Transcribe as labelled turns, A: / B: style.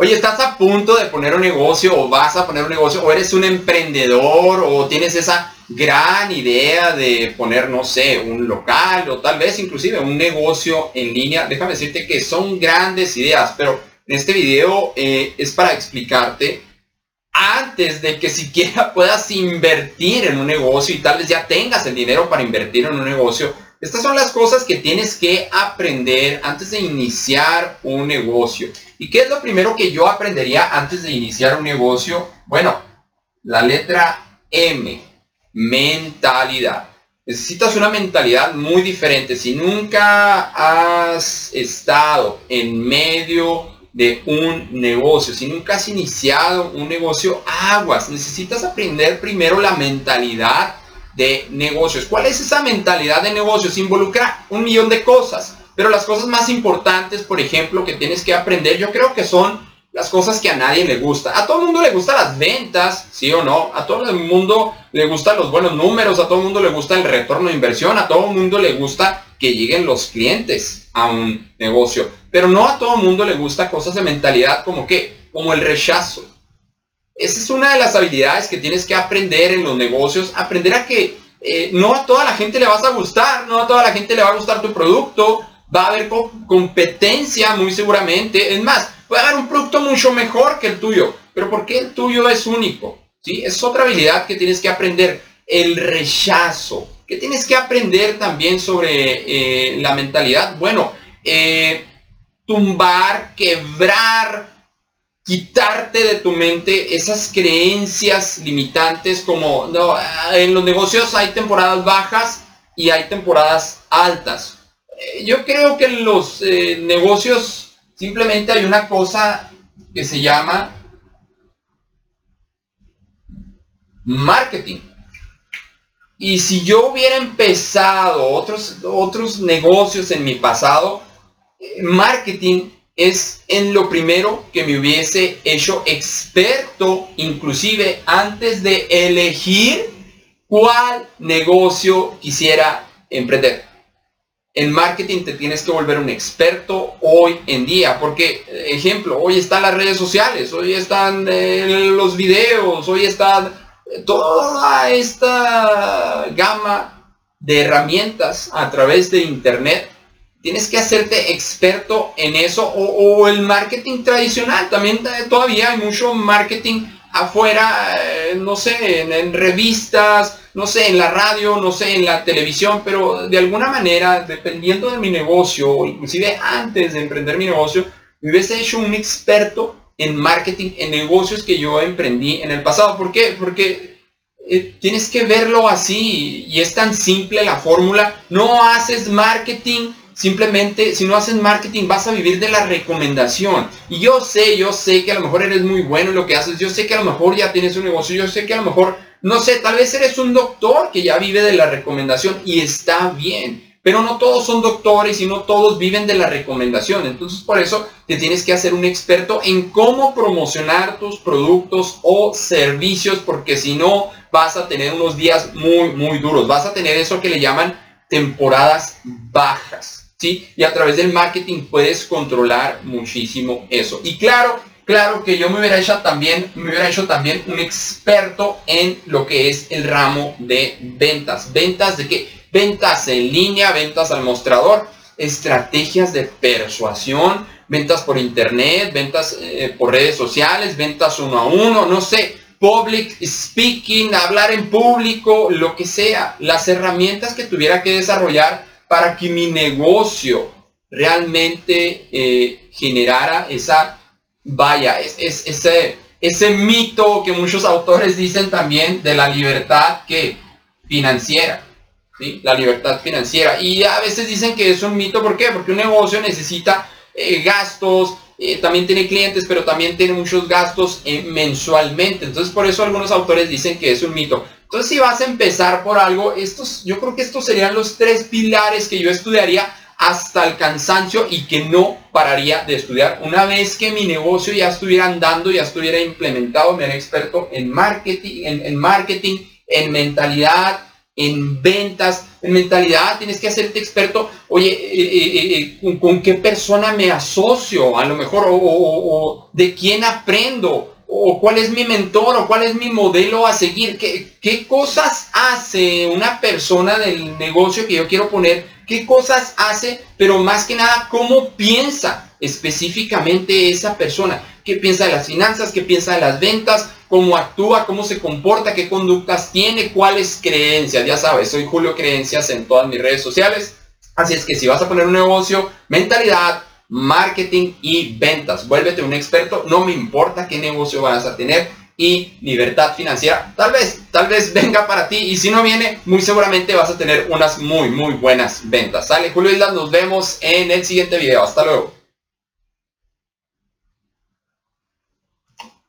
A: Oye, estás a punto de poner un negocio o vas a poner un negocio o eres un emprendedor o tienes esa gran idea de poner, no sé, un local o tal vez inclusive un negocio en línea. Déjame decirte que son grandes ideas, pero en este video eh, es para explicarte antes de que siquiera puedas invertir en un negocio y tal vez ya tengas el dinero para invertir en un negocio. Estas son las cosas que tienes que aprender antes de iniciar un negocio. ¿Y qué es lo primero que yo aprendería antes de iniciar un negocio? Bueno, la letra M, mentalidad. Necesitas una mentalidad muy diferente. Si nunca has estado en medio de un negocio. Si nunca has iniciado un negocio, aguas. Necesitas aprender primero la mentalidad de negocios. ¿Cuál es esa mentalidad de negocios? Involucra un millón de cosas. Pero las cosas más importantes, por ejemplo, que tienes que aprender, yo creo que son las cosas que a nadie le gusta. A todo el mundo le gustan las ventas, sí o no. A todo el mundo le gustan los buenos números, a todo el mundo le gusta el retorno de inversión, a todo el mundo le gusta que lleguen los clientes a un negocio. Pero no a todo el mundo le gusta cosas de mentalidad como que, como el rechazo. Esa es una de las habilidades que tienes que aprender en los negocios, aprender a que eh, no a toda la gente le vas a gustar, no a toda la gente le va a gustar tu producto, va a haber competencia muy seguramente. Es más, puede haber un producto mucho mejor que el tuyo, pero porque el tuyo es único? ¿Sí? Es otra habilidad que tienes que aprender, el rechazo. ¿Qué tienes que aprender también sobre eh, la mentalidad? Bueno, eh, tumbar, quebrar, quitarte de tu mente esas creencias limitantes como no, en los negocios hay temporadas bajas y hay temporadas altas. Eh, yo creo que en los eh, negocios simplemente hay una cosa que se llama marketing. Y si yo hubiera empezado otros, otros negocios en mi pasado, marketing es en lo primero que me hubiese hecho experto, inclusive antes de elegir cuál negocio quisiera emprender. En marketing te tienes que volver un experto hoy en día, porque, ejemplo, hoy están las redes sociales, hoy están eh, los videos, hoy están toda esta gama de herramientas a través de internet tienes que hacerte experto en eso o, el marketing tradicional. También todavía hay mucho marketing afuera, eh, no sé, en, revistas, no sé, en la radio, no sé, en la televisión, pero de alguna manera, dependiendo de mi negocio, inclusive antes de emprender mi negocio, me hubiese hecho un experto en marketing, en negocios que yo emprendí en el pasado. ¿Por qué? Porque eh, tienes que verlo así y es tan simple la fórmula. No haces marketing Simplemente, si no haces marketing, vas a vivir de la recomendación. Y yo sé, yo sé que a lo mejor eres muy bueno en lo que haces. Yo sé que a lo mejor ya tienes un negocio. Yo sé que a lo mejor, no sé, tal vez eres un doctor que ya vive de la recomendación y está bien. Pero no todos son doctores y no todos viven de la recomendación. Entonces por eso te tienes que hacer un experto en cómo promocionar tus productos o servicios porque si no vas a tener unos días muy, muy duros. Vas a tener eso que le llaman temporadas bajas. ¿Sí? Y a través del marketing puedes controlar muchísimo eso. Y claro, claro que yo me hubiera hecho también, me hubiera hecho también un experto en lo que es el ramo de ventas. Ventas de qué? Ventas en línea, ventas al mostrador, estrategias de persuasión, ventas por internet, ventas eh, por redes sociales, ventas uno a uno, no sé, public speaking, hablar en público, lo que sea, las herramientas que tuviera que desarrollar para que mi negocio realmente eh, generara esa, vaya, es, ese, ese mito que muchos autores dicen también de la libertad que financiera. ¿sí? La libertad financiera. Y a veces dicen que es un mito, ¿por qué? Porque un negocio necesita eh, gastos, eh, también tiene clientes, pero también tiene muchos gastos mensualmente. Entonces por eso algunos autores dicen que es un mito. Entonces, si vas a empezar por algo, estos, yo creo que estos serían los tres pilares que yo estudiaría hasta el cansancio y que no pararía de estudiar. Una vez que mi negocio ya estuviera andando, ya estuviera implementado, me era experto en marketing, en, marketing, en mentalidad, en ventas, en mentalidad, tienes que hacerte experto, oye, eh, eh, ¿con, qué persona me asocio? A lo mejor, o, de quién aprendo, o cuál es mi mentor, o cuál es mi modelo a seguir, qué, qué cosas hace una persona del negocio que yo quiero poner, qué cosas hace, pero más que nada, cómo piensa específicamente esa persona, qué piensa de las finanzas, qué piensa de las ventas, cómo actúa, cómo se comporta, qué conductas tiene, cuáles creencias. Ya sabes, soy Julio Creencias en todas mis redes sociales. Así es que si vas a poner un negocio, mentalidad, marketing y ventas. Vuélvete un experto, no me importa qué negocio vas a tener y libertad financiera. Tal vez, tal vez venga para ti y si no viene, muy seguramente vas a tener unas muy, muy buenas ventas. Sale Julio Islas, nos vemos en el siguiente video. Hasta luego.